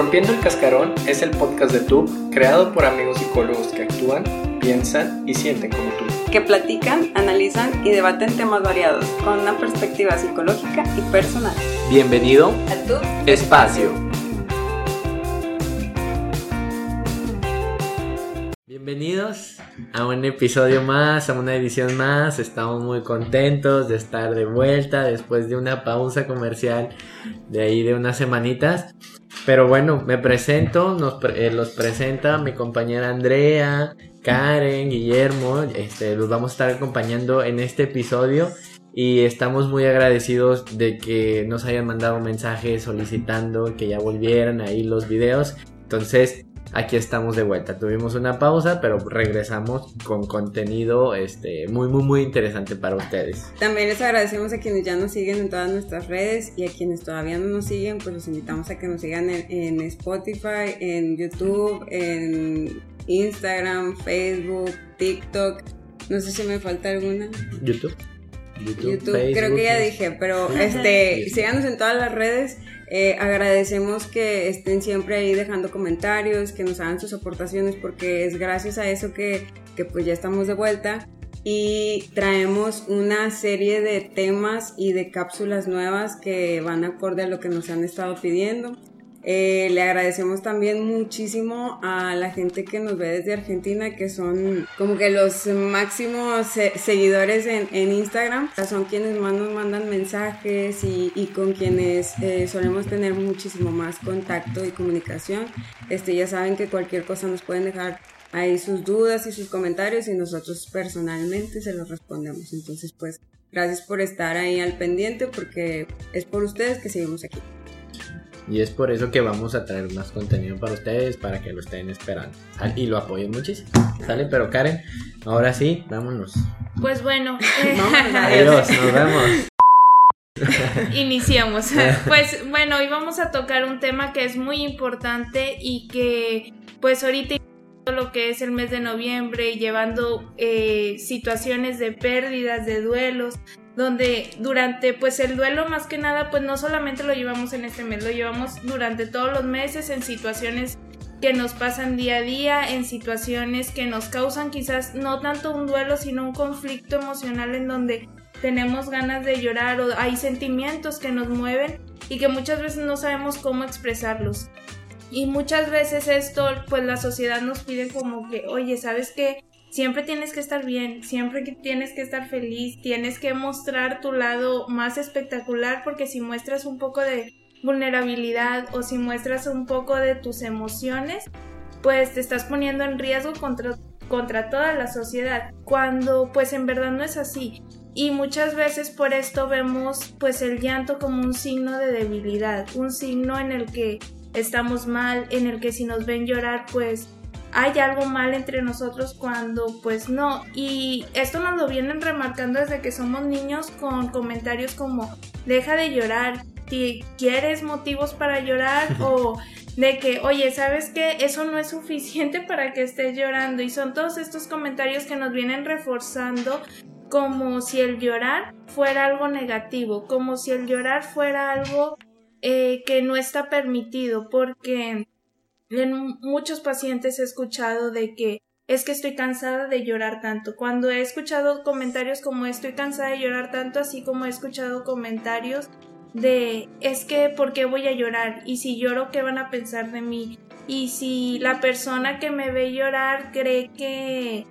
Rompiendo el Cascarón es el podcast de tú, creado por amigos psicólogos que actúan, piensan y sienten como tú. Que platican, analizan y debaten temas variados con una perspectiva psicológica y personal. Bienvenido A tu Espacio. Bienvenidos a un episodio más, a una edición más. Estamos muy contentos de estar de vuelta después de una pausa comercial de ahí de unas semanitas. Pero bueno, me presento, nos eh, los presenta mi compañera Andrea, Karen, Guillermo. Este, los vamos a estar acompañando en este episodio y estamos muy agradecidos de que nos hayan mandado mensajes solicitando que ya volvieran ahí los videos. Entonces, aquí estamos de vuelta. Tuvimos una pausa, pero regresamos con contenido este, muy, muy, muy interesante para ustedes. También les agradecemos a quienes ya nos siguen en todas nuestras redes y a quienes todavía no nos siguen, pues los invitamos a que nos sigan en, en Spotify, en YouTube, en Instagram, Facebook, TikTok. No sé si me falta alguna. YouTube. YouTube, YouTube, creo que ya dije, pero este, síganos en todas las redes. Eh, agradecemos que estén siempre ahí dejando comentarios, que nos hagan sus aportaciones, porque es gracias a eso que, que pues ya estamos de vuelta y traemos una serie de temas y de cápsulas nuevas que van acorde a lo que nos han estado pidiendo. Eh, le agradecemos también muchísimo a la gente que nos ve desde Argentina, que son como que los máximos se- seguidores en, en Instagram. Son quienes más nos mandan mensajes y, y con quienes eh, solemos tener muchísimo más contacto y comunicación. Este, ya saben que cualquier cosa nos pueden dejar ahí sus dudas y sus comentarios y nosotros personalmente se los respondemos. Entonces, pues, gracias por estar ahí al pendiente porque es por ustedes que seguimos aquí. Y es por eso que vamos a traer más contenido para ustedes, para que lo estén esperando. Y lo apoyen muchísimo. ¿Sale? Pero Karen, ahora sí, vámonos. Pues bueno, eh, Adiós, nos vemos. iniciamos. Pues bueno, hoy vamos a tocar un tema que es muy importante y que pues ahorita lo que es el mes de noviembre llevando eh, situaciones de pérdidas, de duelos, donde durante pues el duelo más que nada pues no solamente lo llevamos en este mes, lo llevamos durante todos los meses en situaciones que nos pasan día a día, en situaciones que nos causan quizás no tanto un duelo, sino un conflicto emocional en donde tenemos ganas de llorar o hay sentimientos que nos mueven y que muchas veces no sabemos cómo expresarlos. Y muchas veces esto, pues la sociedad nos pide como que, oye, ¿sabes qué? Siempre tienes que estar bien, siempre tienes que estar feliz, tienes que mostrar tu lado más espectacular porque si muestras un poco de vulnerabilidad o si muestras un poco de tus emociones, pues te estás poniendo en riesgo contra, contra toda la sociedad, cuando pues en verdad no es así. Y muchas veces por esto vemos pues el llanto como un signo de debilidad, un signo en el que estamos mal, en el que si nos ven llorar pues hay algo mal entre nosotros cuando pues no. Y esto nos lo vienen remarcando desde que somos niños con comentarios como deja de llorar, ¿quieres motivos para llorar? o de que, oye, ¿sabes qué? Eso no es suficiente para que estés llorando. Y son todos estos comentarios que nos vienen reforzando como si el llorar fuera algo negativo, como si el llorar fuera algo eh, que no está permitido, porque en muchos pacientes he escuchado de que es que estoy cansada de llorar tanto. Cuando he escuchado comentarios como estoy cansada de llorar tanto, así como he escuchado comentarios de es que ¿por qué voy a llorar? Y si lloro, ¿qué van a pensar de mí? Y si la persona que me ve llorar cree que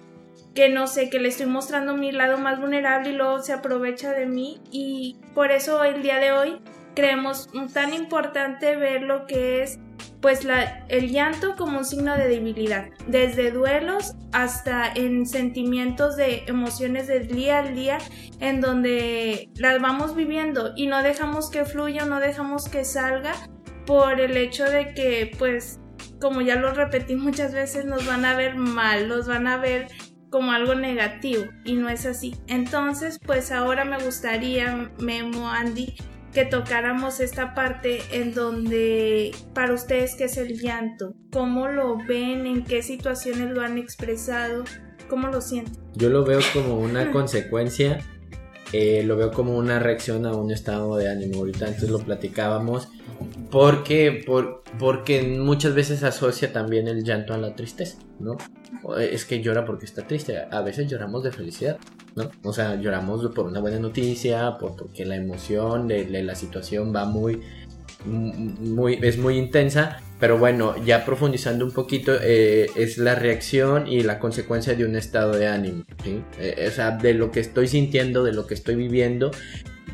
que no sé, que le estoy mostrando mi lado más vulnerable y luego se aprovecha de mí y por eso el día de hoy creemos tan importante ver lo que es pues el llanto como un signo de debilidad, desde duelos hasta en sentimientos de emociones del día al día, en donde las vamos viviendo y no dejamos que fluya, no dejamos que salga por el hecho de que pues como ya lo repetí muchas veces nos van a ver mal, nos van a ver como algo negativo y no es así. Entonces pues ahora me gustaría, Memo, Andy, que tocáramos esta parte en donde para ustedes qué es el llanto, cómo lo ven, en qué situaciones lo han expresado, cómo lo sienten. Yo lo veo como una consecuencia eh, lo veo como una reacción a un estado de ánimo. Ahorita antes lo platicábamos. Porque, por, porque muchas veces asocia también el llanto a la tristeza, ¿no? Es que llora porque está triste. A veces lloramos de felicidad, ¿no? O sea, lloramos por una buena noticia, por, porque la emoción de, la situación va muy, muy, es muy intensa. Pero bueno, ya profundizando un poquito, eh, es la reacción y la consecuencia de un estado de ánimo, ¿sí? Eh, o sea, de lo que estoy sintiendo, de lo que estoy viviendo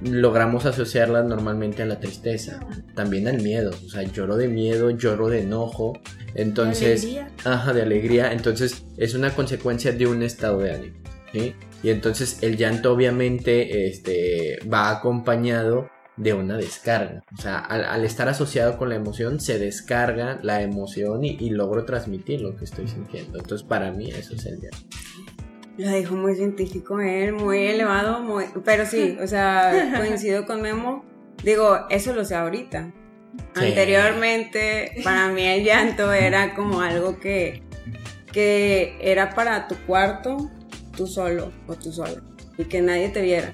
logramos asociarla normalmente a la tristeza, también al miedo, o sea, lloro de miedo, lloro de enojo, entonces, ¿De alegría? ajá, de alegría, entonces es una consecuencia de un estado de ánimo, ¿sí? Y entonces el llanto obviamente este, va acompañado de una descarga, o sea, al, estar asociado con la emoción se descarga la emoción y, y logro transmitir lo que estoy sintiendo, entonces para mí eso es el llanto. Lo dijo muy científico él, muy elevado, muy... pero sí, o sea, coincido con Memo. Digo, eso lo sé ahorita. Anteriormente, para mí el llanto era como algo que, que era para tu cuarto, tú solo o tú solo, y que nadie te viera.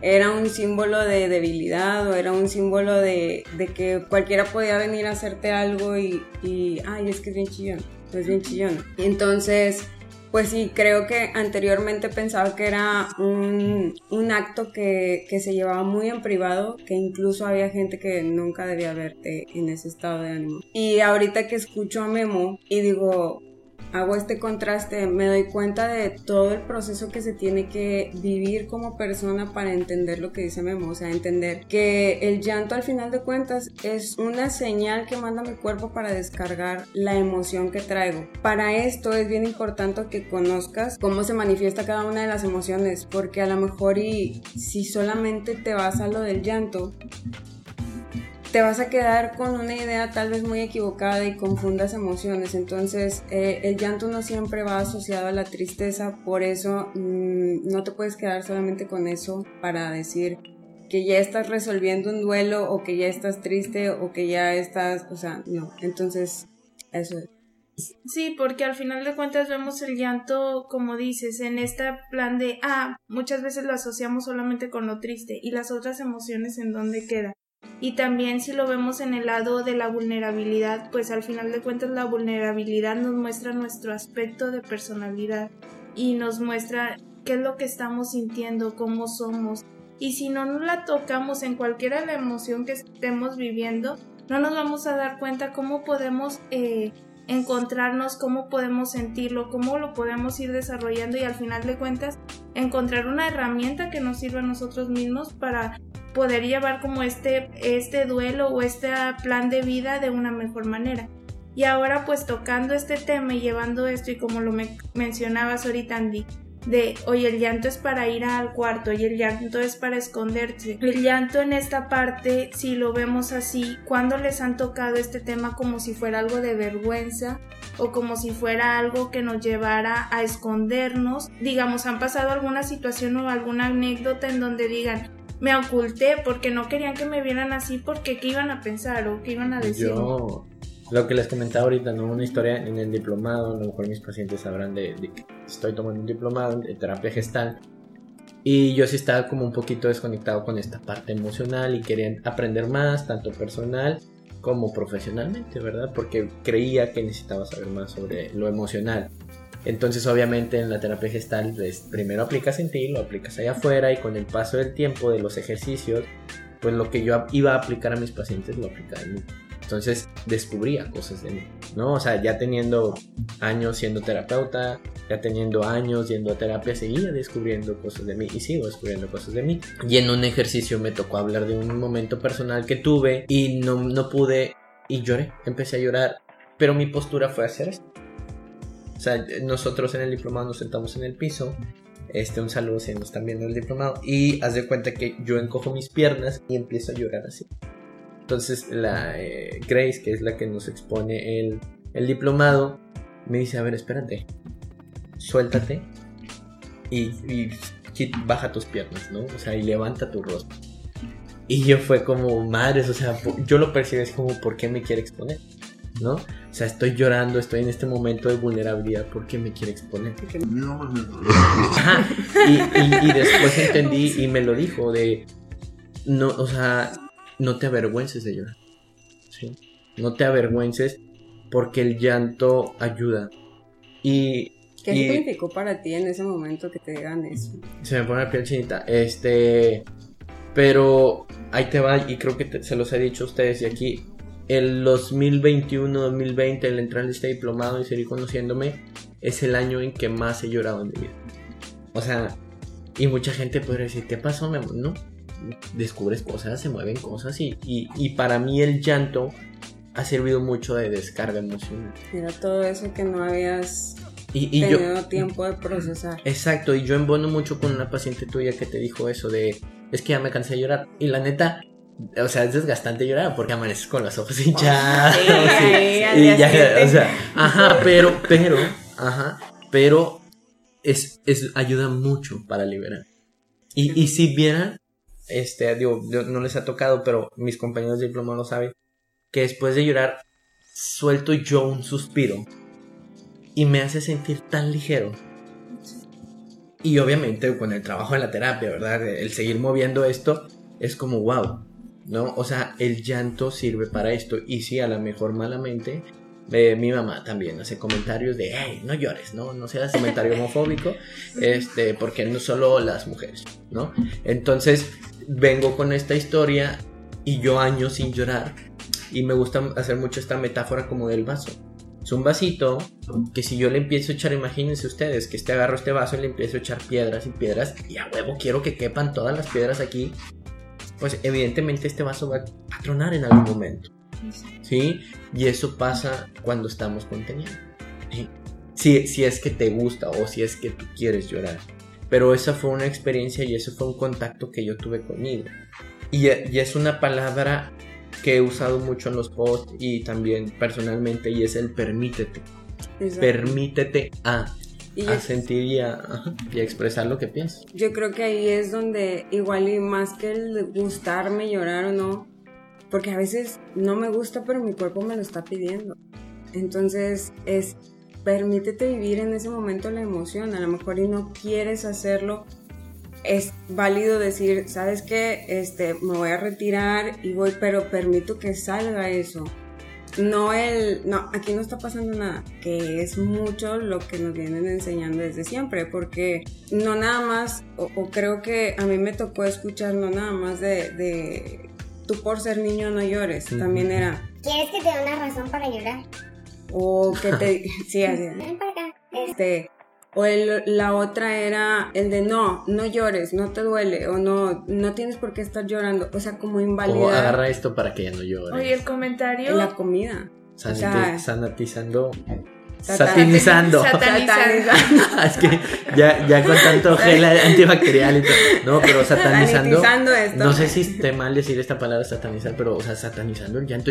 Era un símbolo de debilidad o era un símbolo de, de que cualquiera podía venir a hacerte algo y, y, ay, es que es bien chillón, es bien chillón. Entonces, pues sí, creo que anteriormente pensaba que era un, acto que, se llevaba muy en privado, que incluso había gente que nunca debía verte en ese estado de ánimo. Y ahorita que escucho a Memo y digo, hago este contraste, me doy cuenta de todo el proceso que se tiene que vivir como persona para entender lo que dice Memo, o sea, entender que el llanto al final de cuentas es una señal que manda mi cuerpo para descargar la emoción que traigo. Para esto es bien importante que conozcas cómo se manifiesta cada una de las emociones, porque a lo mejor y si solamente te vas a lo del llanto, te vas a quedar con una idea tal vez muy equivocada y confundas emociones. Entonces, eh, el llanto no siempre va asociado a la tristeza, por eso mm, no te puedes quedar solamente con eso para decir que ya estás resolviendo un duelo o que ya estás triste o que ya estás, o sea, no. Entonces, eso es. Sí, porque al final de cuentas vemos el llanto, como dices, en este plan de, ah, muchas veces lo asociamos solamente con lo triste y las otras emociones en dónde quedan. Y también si lo vemos en el lado de la vulnerabilidad, pues al final de cuentas la vulnerabilidad nos muestra nuestro aspecto de personalidad y nos muestra qué es lo que estamos sintiendo, cómo somos. Y si no nos la tocamos en cualquiera la emoción que estemos viviendo, no nos vamos a dar cuenta cómo podemos eh, encontrarnos, cómo podemos sentirlo, cómo lo podemos ir desarrollando y al final de cuentas encontrar una herramienta que nos sirva a nosotros mismos para poder llevar como este, este duelo o este plan de vida de una mejor manera. Y ahora pues tocando este tema y llevando esto y como lo mencionabas ahorita de, oye, el llanto es para ir al cuarto y el llanto es para esconderse. El llanto en esta parte, si lo vemos así, cuando les han tocado este tema como si fuera algo de vergüenza o como si fuera algo que nos llevara a escondernos, digamos, han pasado alguna situación o alguna anécdota en donde digan, me oculté porque no querían que me vieran así porque qué iban a pensar o qué iban a decir. Yo, lo que les comentaba ahorita, ¿no? Una historia en el diplomado, a lo mejor mis pacientes sabrán de, que estoy tomando un diplomado de terapia gestal y yo sí estaba como un poquito desconectado con esta parte emocional y quería aprender más, tanto personal como profesionalmente, ¿verdad? Porque creía que necesitaba saber más sobre lo emocional. Entonces, obviamente, en la terapia gestal, pues, primero aplicas en ti, lo aplicas allá afuera y con el paso del tiempo, de los ejercicios, pues lo que yo iba a aplicar a mis pacientes lo aplicaba en mí. Entonces descubría cosas de mí, ¿no? O sea, ya teniendo años siendo terapeuta, ya teniendo años yendo a terapia, seguía descubriendo cosas de mí y sigo descubriendo cosas de mí. Y en un ejercicio me tocó hablar de un momento personal que tuve y no, no pude y lloré, empecé a llorar, pero mi postura fue hacer esto. O sea, nosotros en el diplomado nos sentamos en el piso. Este, un saludo si nos están viendo el diplomado. Y haz de cuenta que yo encojo mis piernas y empiezo a llorar así. Entonces la eh, Grace, que es la que nos expone el, el diplomado, me dice, a ver, espérate, suéltate y, y, baja tus piernas, ¿no? O sea, y levanta tu rostro. Y yo fue como, madres, o sea, yo lo percibí así como, ¿por qué me quiere exponer? ¿no? O sea, estoy llorando, estoy en este momento de vulnerabilidad porque me quiere exponer. Ajá. Y, y después entendí y me lo dijo de, no, o sea, no te avergüences de llorar. ¿sí? No te avergüences porque el llanto ayuda. Y ¿Qué y- significó para ti en ese momento que te digan eso? se me pone la piel chinita. Este. Pero ahí te va, y creo que te- se los he dicho a ustedes. Y aquí, el 2021-2020, el entrar en este diplomado y seguir conociéndome, es el año en que más he llorado en mi vida. O sea, y mucha gente podría decir, ¿qué pasó, mi amor? No. Descubres cosas, se mueven cosas, y, y, y para mí el llanto ha servido mucho de descarga emocional. Era todo eso que no habías Y, y yo, tenido tiempo de procesar. Exacto, y yo embono mucho con una paciente tuya que te dijo eso de, es que ya me cansé de llorar. Y la neta, o sea, es desgastante llorar porque amaneces con los ojos hinchados. Sí, y- ya, o sea, ajá, pero, pero, ajá, pero es, es, ayuda mucho para liberar. Y, y si vieran, este, no les ha tocado, pero mis compañeros de diploma lo saben, que después de llorar, suelto yo un suspiro y me hace sentir tan ligero. Y obviamente con el trabajo en la terapia, ¿verdad? El seguir moviendo esto es como wow, ¿no? O sea, el llanto sirve para esto. Y sí, a lo mejor malamente, eh, mi mamá también hace comentarios de, hey, no llores, ¿no? No seas comentario homofóbico, este, porque no solo las mujeres, ¿no? Entonces, vengo con esta historia y yo años sin llorar. Y me gusta hacer mucho esta metáfora como del vaso. Es un vasito que si yo le empiezo a echar, imagínense ustedes que este agarro este vaso y le empiezo a echar piedras y piedras y a huevo quiero que quepan todas las piedras aquí, pues evidentemente este vaso va a tronar en algún momento. ¿Sí? Y eso pasa cuando estamos conteniendo. ¿sí? Si, si es que te gusta o si es que tú quieres llorar. Pero esa fue una experiencia y eso fue un contacto que yo tuve conmigo. Y, y es una palabra que he usado mucho en los posts y también personalmente y es el permítete. Exacto. Permítete a, Y a es- sentir y a, ajá, y a expresar lo que piensas. Yo creo que ahí es donde igual y más que el gustarme llorar o no, porque a veces no me gusta pero mi cuerpo me lo está pidiendo. Entonces es permítete vivir en ese momento la emoción, a lo mejor y no quieres hacerlo. Es válido decir, ¿sabes qué? Este, me voy a retirar y voy, pero permito que salga eso. No el, no, aquí no está pasando nada, que es mucho lo que nos vienen enseñando desde siempre, porque no nada más, o, creo que a mí me tocó escuchar no nada más de tú por ser niño no llores, también era, ¿Quieres que te dé una razón para llorar? o que te, sí, así, Ven para acá. Es- este, o el- la otra era el de no, no llores, no te duele, o no, no tienes por qué estar llorando, o sea, como invalidar agarra esto para que ya no llore. Oye, el comentario. la comida. Sanati- o sea- sanatizando. Satinizando. Satanizando. es que ya, ya con tanto gel antibacterial y todo. No, pero satanizando. Esto. No sé si esté mal decir esta palabra satanizar, pero, o sea, satanizando el llanto.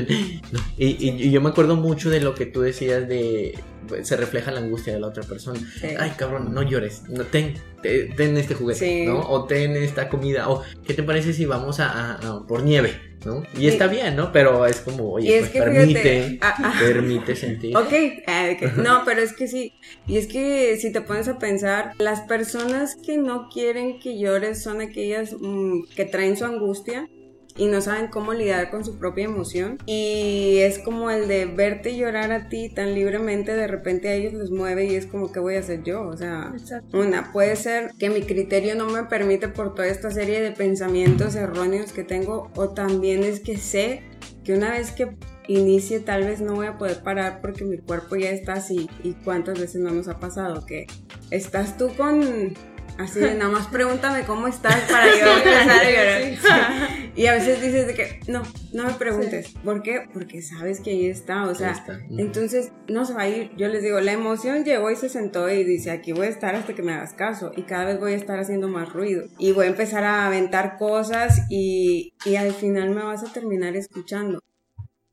No. Y, y- y yo me acuerdo mucho de lo que tú decías de. Se refleja la angustia de la otra persona. Sí. Ay, cabrón, no llores. No, ten, te- ten este juguete, Sí. ¿no? O ten esta comida. O, ¿qué te parece si vamos a, a- a por nieve, ¿no? Y está bien, ¿no? Pero es como, oye, es pues que permite. fíjate, ah, ah. Permite sentir. Ok, eh, que- no, pero es que sí. Y es que si te pones a pensar, las personas que no quieren que llores son aquellas mm, que traen su angustia y no saben cómo lidiar con su propia emoción. Y es como el de verte llorar a ti tan libremente, de repente a ellos los mueve y es como, ¿qué voy a hacer yo? O sea, Exacto. una, puede ser que mi criterio no me permite por toda esta serie de pensamientos erróneos que tengo, o también es que sé que una vez que inicie tal vez no voy a poder parar porque mi cuerpo ya está así. ¿Y cuántas veces no nos ha pasado que estás tú con... Así de nada más pregúntame cómo estás para yo empezar a llorar. Y a veces dices de que no, no me preguntes. ¿Por qué? Porque sabes que ahí está. O sea, está. Entonces no se va a ir. Yo les digo, la emoción llegó y se sentó y dice, aquí voy a estar hasta que me hagas caso. Y cada vez voy a estar haciendo más ruido. Y voy a empezar a aventar cosas y, y al final me vas a terminar escuchando.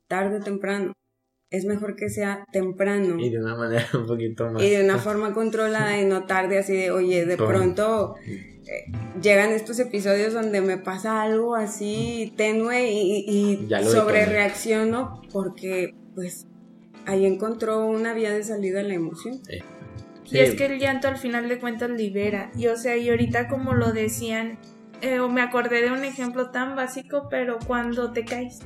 Tarde o temprano. Es mejor que sea temprano. Y de una manera un poquito más. Y de una forma controlada y no tarde así de, oye, de pronto eh, llegan estos episodios donde me pasa algo así tenue y, y sobre reacciono porque pues ahí encontró una vía de salida a la emoción. Eh, Y es que el llanto al final de cuentas libera. Y o sea, y ahorita como lo decían, eh, o me acordé de un ejemplo tan básico, pero cuando te caes.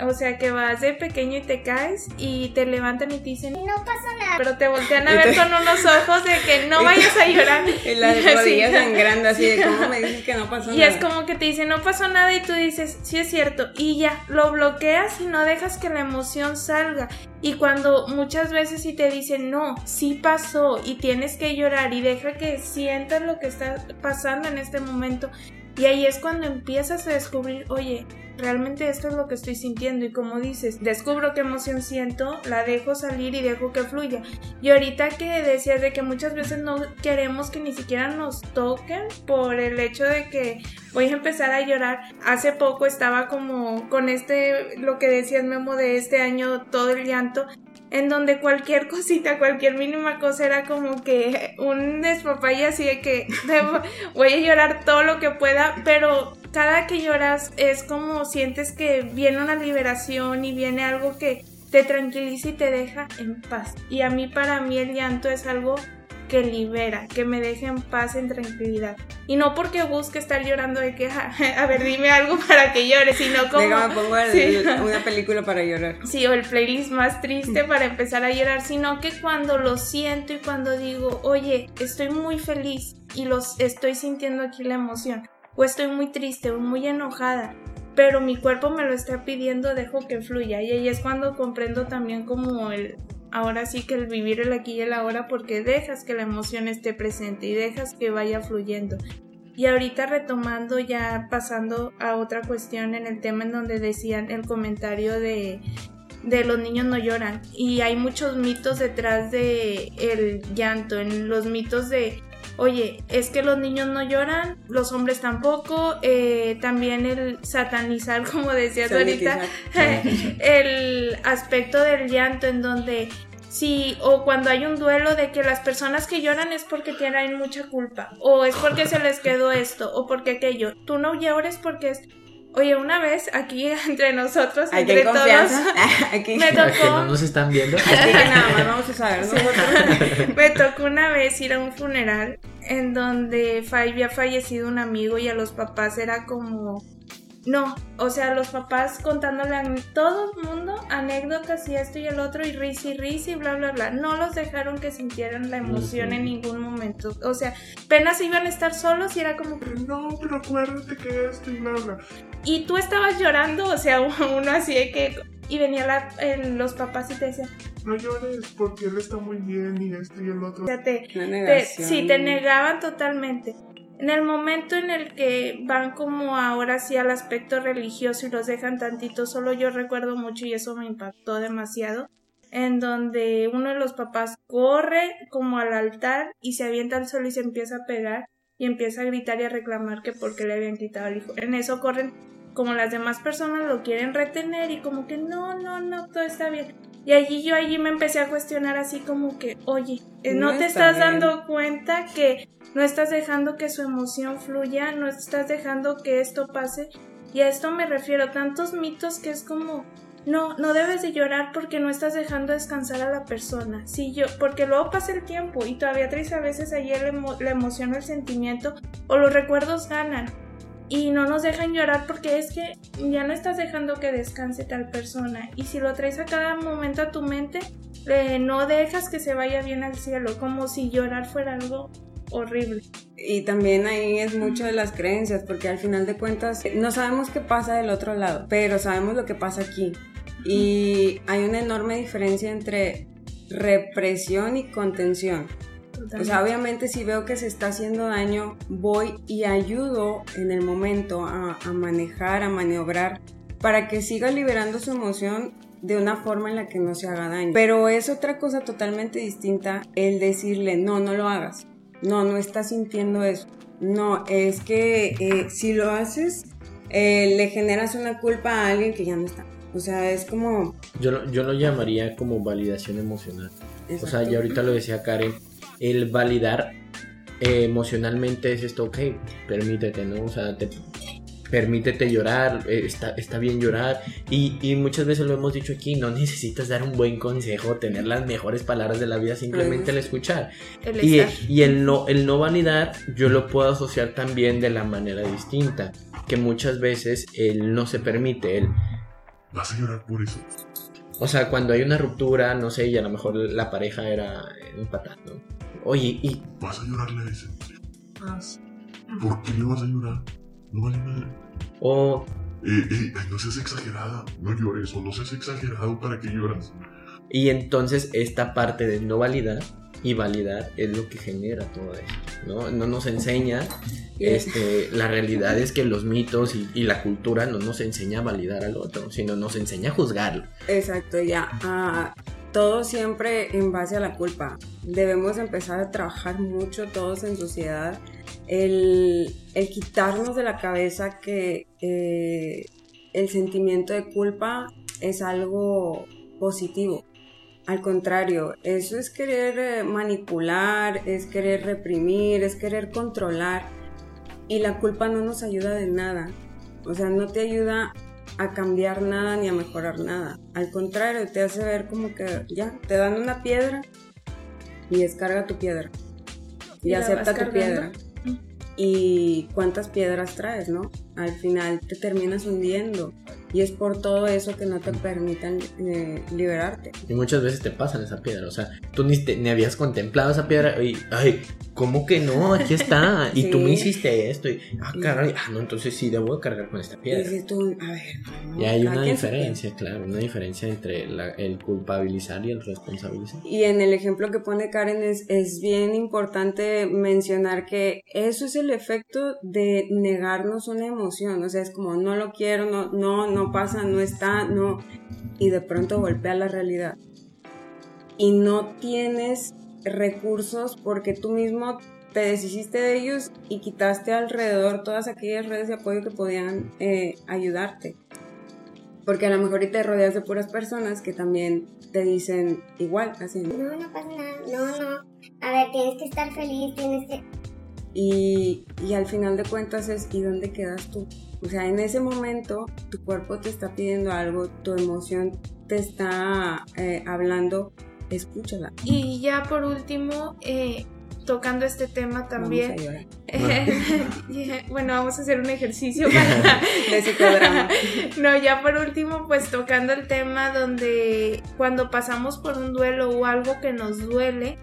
O sea, que vas de pequeño y te caes y te levantan y te dicen, No pasa nada. pero te voltean a ver con unos ojos de que no vayas a llorar. Y las Y rodillas sangrando así de cómo me dices que no pasó Y nada. es como que te dicen, no pasó nada y tú dices, sí es cierto. Y ya, lo bloqueas y no dejas que la emoción salga. Y cuando muchas veces si te dicen, no, sí pasó y tienes que llorar y deja que sientas lo que está pasando en este momento. Y ahí es cuando empiezas a descubrir, oye, realmente esto es lo que estoy sintiendo. Y como dices, descubro qué emoción siento, la dejo salir y dejo que fluya. Y ahorita que decías de que muchas veces no queremos que ni siquiera nos toquen por el hecho de que voy a empezar a llorar. Hace poco estaba como con este, lo que decías Memo de este año, todo el llanto. En donde cualquier cosita, cualquier mínima cosa era como que un despapalle así de que voy a llorar todo lo que pueda, pero cada que lloras es como sientes que viene una liberación y viene algo que te tranquiliza y te deja en paz. Y a mí, para mí, el llanto es algo que libera, que me deja en paz, en tranquilidad. Y no porque busque estar llorando de que, "Ja, a ver, dime algo para que llore, sino como... Déjame pongo el- Sí. una película para llorar. Sí, o el playlist más triste para empezar a llorar, sino que cuando lo siento y cuando digo, oye, estoy muy feliz y los estoy sintiendo aquí la emoción, o estoy muy triste o muy enojada, pero mi cuerpo me lo está pidiendo, dejo que fluya. Y ahí es cuando comprendo también como el, ahora sí que el vivir el aquí y el ahora, porque dejas que la emoción esté presente y dejas que vaya fluyendo. Y ahorita retomando ya pasando a otra cuestión en el tema en donde decían el comentario de de los niños no lloran y hay muchos mitos detrás de el llanto en los mitos de oye es que los niños no lloran los hombres tampoco eh, también el satanizar como decías ahorita el aspecto del llanto en donde Sí, o cuando hay un duelo de que las personas que lloran es porque tienen mucha culpa, o es porque se les quedó esto, o porque aquello. Tú no llores porque es... Oye, una vez aquí entre nosotros, Aquí entre en todos. Aquí, me que no tocó, nos están viendo. aquí que nada más vamos a saber me tocó una vez ir a un funeral en donde había fallecido un amigo y a los papás era como... No, o sea, los papás contándole a todo el mundo anécdotas y esto y el otro y risa y risa y bla, bla, bla. No los dejaron que sintieran la emoción en ningún momento. O sea, apenas iban a estar solos y era como... No, pero acuérdate que esto y bla, bla. Y tú estabas llorando, o sea, uno así de que... Y venía la- el- los papás y te decían, No llores porque él está muy bien y esto y el otro. o sea, te, te- sí, te negaban totalmente. En el momento en el que van como ahora sí al aspecto religioso y los dejan tantito, solo yo recuerdo mucho y eso me impactó demasiado, en donde uno de los papás corre como al altar y se avienta al suelo y se empieza a pegar y empieza a gritar y a reclamar que porque le habían quitado al hijo. En eso corren como las demás personas lo quieren retener y como que no, no, no, todo está bien. Y allí yo allí me empecé a cuestionar así como que, oye, eh, no, No te está estás bien. dando cuenta que no estás dejando que su emoción fluya, no estás dejando que esto pase. Y a esto me refiero, tantos mitos que es como, no, no debes de llorar porque no estás dejando descansar a la persona. Sí, yo, porque luego pasa el tiempo y todavía traes a veces ayer la, emo- la emoción o el sentimiento o los recuerdos ganan y no nos dejan llorar porque es que ya no estás dejando que descanse tal persona y si lo traes a cada momento a tu mente eh, no dejas que se vaya bien al cielo como si llorar fuera algo horrible Y también ahí es mucho de las creencias, porque al final de cuentas no sabemos qué pasa del otro lado, pero sabemos lo que pasa aquí. Y hay una enorme diferencia entre represión y contención. O sea, obviamente si veo que se está haciendo daño, voy y ayudo en el momento a, a manejar, a maniobrar, para que siga liberando su emoción de una forma en la que no se haga daño. Pero es otra cosa totalmente distinta el decirle, no, no lo hagas. No, no estás sintiendo eso. No, es que eh, si lo haces, eh, le generas una culpa a alguien que ya no está. O sea, es como... Yo, lo- yo lo llamaría como validación emocional. O sea, ya ahorita lo decía Karen, el validar eh, emocionalmente es esto, ok, permítete, ¿no? O sea, te, permítete llorar, eh, está, está bien llorar. Y, y muchas veces lo hemos dicho aquí, no necesitas dar un buen consejo, tener las mejores palabras de la vida, simplemente el escuchar. El Y, y el, no, el no validar, yo lo puedo asociar también de la manera distinta. Que muchas veces él no se permite, él Vas a llorar por eso. o sea, cuando hay una ruptura, no sé, y a lo mejor la pareja era un patán, ¿no? Oye, y Vas a llorarle a ese. Vas. ¿Por qué le vas a llorar? No vale madre. o Eh, eh, no seas exagerada. No llores o no seas exagerado para que lloras. y entonces esta parte de no validar y validar es lo que genera todo esto, ¿no? No nos enseña, este, la realidad es que los mitos y, y la cultura no nos enseña a validar al otro, sino nos enseña a juzgarlo. Exacto, ya. ah, todo siempre en base a la culpa. Debemos empezar a trabajar mucho todos en sociedad. El, el quitarnos de la cabeza que eh, el sentimiento de culpa es algo positivo. Al contrario, eso es querer eh, manipular, es querer reprimir, es querer controlar. Y la culpa no nos ayuda de nada. O sea, no te ayuda a cambiar nada ni a mejorar nada. Al contrario, te hace ver como que ya, te dan una piedra y descarga tu piedra. Y, acepta tu piedra. Y cuántas piedras traes, ¿no? Al final te terminas hundiendo. Y es por todo eso que no te permitan eh, liberarte. Y muchas veces te pasan esa piedra, o sea, tú ni, te- ni habías contemplado esa piedra y, ay, ¿cómo que no? Aquí está. Y tú me Sí. hiciste esto y, ah, Sí. caray, ah, no, entonces sí debo de cargar con esta Y piedra. dices tú, a ver, no, Y hay una diferencia, claro, una diferencia entre la- el culpabilizar y el responsabilizar. Y en el ejemplo que pone Karen es, es bien importante mencionar que eso es el efecto de negarnos una emoción. O sea, es como no lo quiero, no, no, no pasa, no está, no. Y de pronto golpea la realidad. Y no tienes recursos porque tú mismo te deshiciste de ellos y quitaste alrededor todas aquellas redes de apoyo que podían eh, ayudarte. Porque a lo mejor te rodeas de puras personas que también te dicen igual, así. No, no pasa nada. No, no. A ver, tienes que estar feliz, tienes que... Y, y al final de cuentas es, ¿y dónde quedas tú? O sea, en ese momento tu cuerpo te está pidiendo algo, tu emoción te está eh, hablando, escúchala. Y ya por último, eh, tocando este tema también. Vamos a llorar. bueno, vamos a hacer un ejercicio para... De psicodrama. No, ya por último, pues tocando el tema donde cuando pasamos por un duelo o algo que nos duele,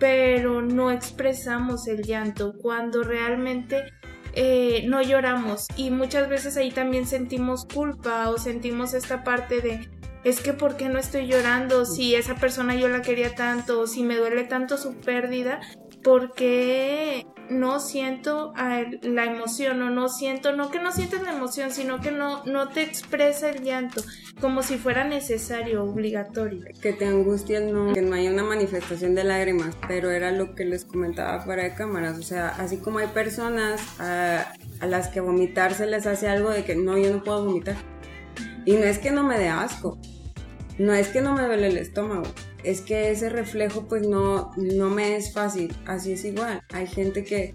pero no expresamos el llanto, cuando realmente eh, no lloramos y muchas veces ahí también sentimos culpa o sentimos esta parte de es que ¿por qué no estoy llorando? Si esa persona yo la quería tanto, o si me duele tanto su pérdida, ¿por qué no siento la emoción o no siento, no que no sientes la emoción, sino que no, no te expresa el llanto, como si fuera necesario, obligatorio? que te angustias, no, que no haya una manifestación de lágrimas, pero era lo que les comentaba fuera de cámaras, o sea, así como hay personas a, a las que vomitar se les hace algo de que no, yo no puedo vomitar. Y no es que no me dé asco, no es que no me duele el estómago, es que ese reflejo pues no, no me es fácil, así es igual. Hay gente que,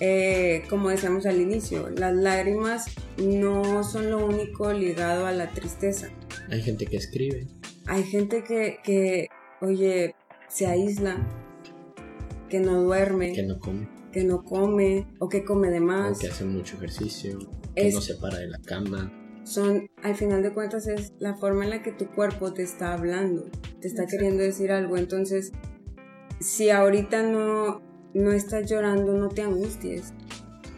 eh, como decíamos al inicio, las lágrimas no son lo único ligado a la tristeza. Hay gente que escribe, Hay gente que, que, oye, se aísla, que no duerme, que no come, que no come o que come de o más. que hace mucho ejercicio, que Es- no se para de la cama. Son, al final de cuentas, es la forma en la que tu cuerpo te está hablando, te está Exacto. queriendo decir algo. Entonces, si ahorita no, no estás llorando, no te angusties.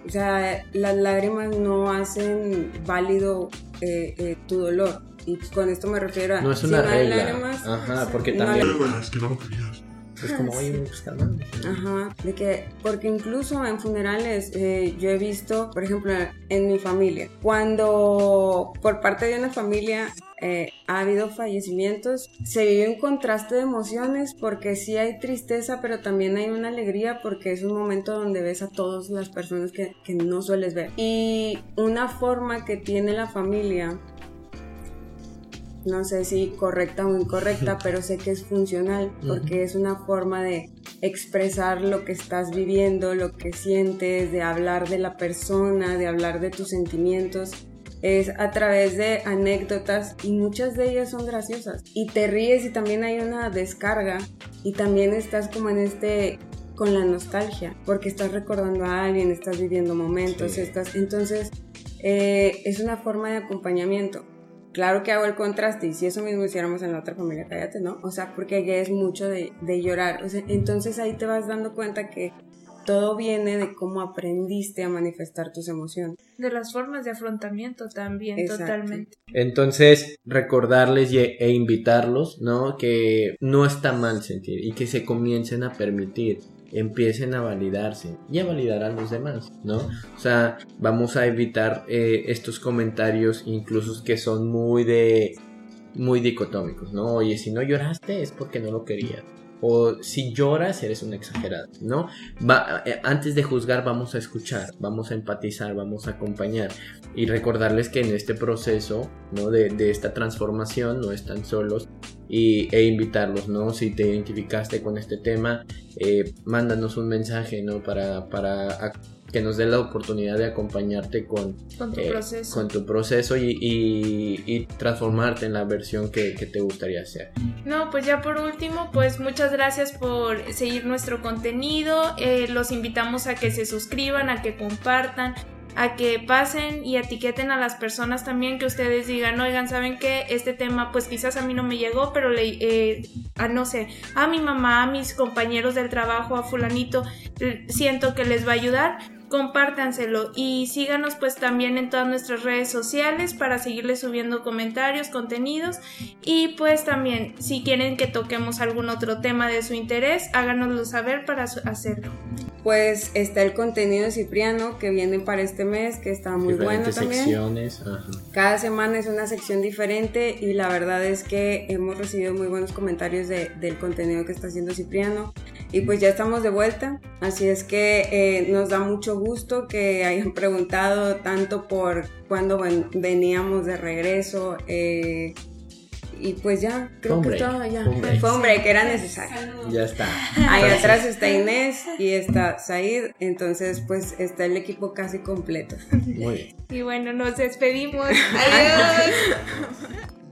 O sea, las lágrimas no hacen válido eh, eh, tu dolor. Y con esto me refiero a... No es si una no hay regla. lágrimas, Ajá, porque no también- bueno, es que no lo querías. Es como, oye, sí. pues calmado. Ajá, de que, porque incluso en funerales eh, yo he visto, por ejemplo, en mi familia, cuando por parte de una familia eh, ha habido fallecimientos, se vive un contraste de emociones porque sí hay tristeza, pero también hay una alegría porque es un momento donde ves a todas las personas que, que no sueles ver. Y una forma que tiene la familia no sé si correcta o incorrecta, pero sé que es funcional porque es una forma de expresar lo que estás viviendo, lo que sientes, de hablar de la persona, de hablar de tus sentimientos. Es a través de anécdotas y muchas de ellas son graciosas. Y te ríes y también hay una descarga y también estás como en este con la nostalgia porque estás recordando a alguien, estás viviendo momentos, estás entonces eh, es una forma de acompañamiento. Claro que hago el contraste y si eso mismo hiciéramos en la otra familia, cállate, ¿no? O sea, porque ya es mucho de, de llorar. O sea, entonces ahí te vas dando cuenta que todo viene de cómo aprendiste a manifestar tus emociones. De las formas de afrontamiento también, totalmente. Entonces, recordarles e invitarlos, ¿no? Que no está mal sentir y que se comiencen a permitir empiecen a validarse y a validar a los demás, ¿no? O sea, vamos a evitar eh, estos comentarios incluso que son muy de muy dicotómicos, ¿no? Oye, si no lloraste es porque no lo querías o si lloras eres un exagerado, ¿no? Eh, antes de juzgar vamos a escuchar, vamos a empatizar, vamos a acompañar y recordarles que en este proceso, ¿no? De, de esta transformación no están solos y, e invitarlos, ¿no? Si te identificaste con este tema, eh, mándanos un mensaje, ¿no? Para, para que nos dé la oportunidad de acompañarte con, con tu eh, proceso, con tu proceso y, y, transformarte en la versión que, que, te gustaría ser. No, pues ya por último, pues muchas gracias por seguir nuestro contenido. Eh, los invitamos a que se suscriban, a que compartan a que pasen y etiqueten a las personas también que ustedes digan, oigan, ¿saben que Este tema pues quizás a mí no me llegó, pero le, eh, a no sé, a mi mamá, a mis compañeros del trabajo, a fulanito, siento que les va a ayudar compártanselo y síganos pues también en todas nuestras redes sociales para seguirles subiendo comentarios, contenidos y pues también si quieren que toquemos algún otro tema de su interés, háganoslo saber para hacerlo. Pues está el contenido de Cipriano que viene para este mes, que está muy bueno también. Secciones. Cada semana es una sección diferente y la verdad es que hemos recibido muy buenos comentarios de, del contenido que está haciendo Cipriano. Y pues ya estamos de vuelta, así es que eh, nos da mucho gusto que hayan preguntado tanto por cuando veníamos de regreso. Eh, y pues ya, creo que estaba ya. Fue un break, era necesario. Ya está. Ahí atrás está Inés y está Said, entonces pues está el equipo casi completo. Muy bien. Y bueno, nos despedimos. Adiós.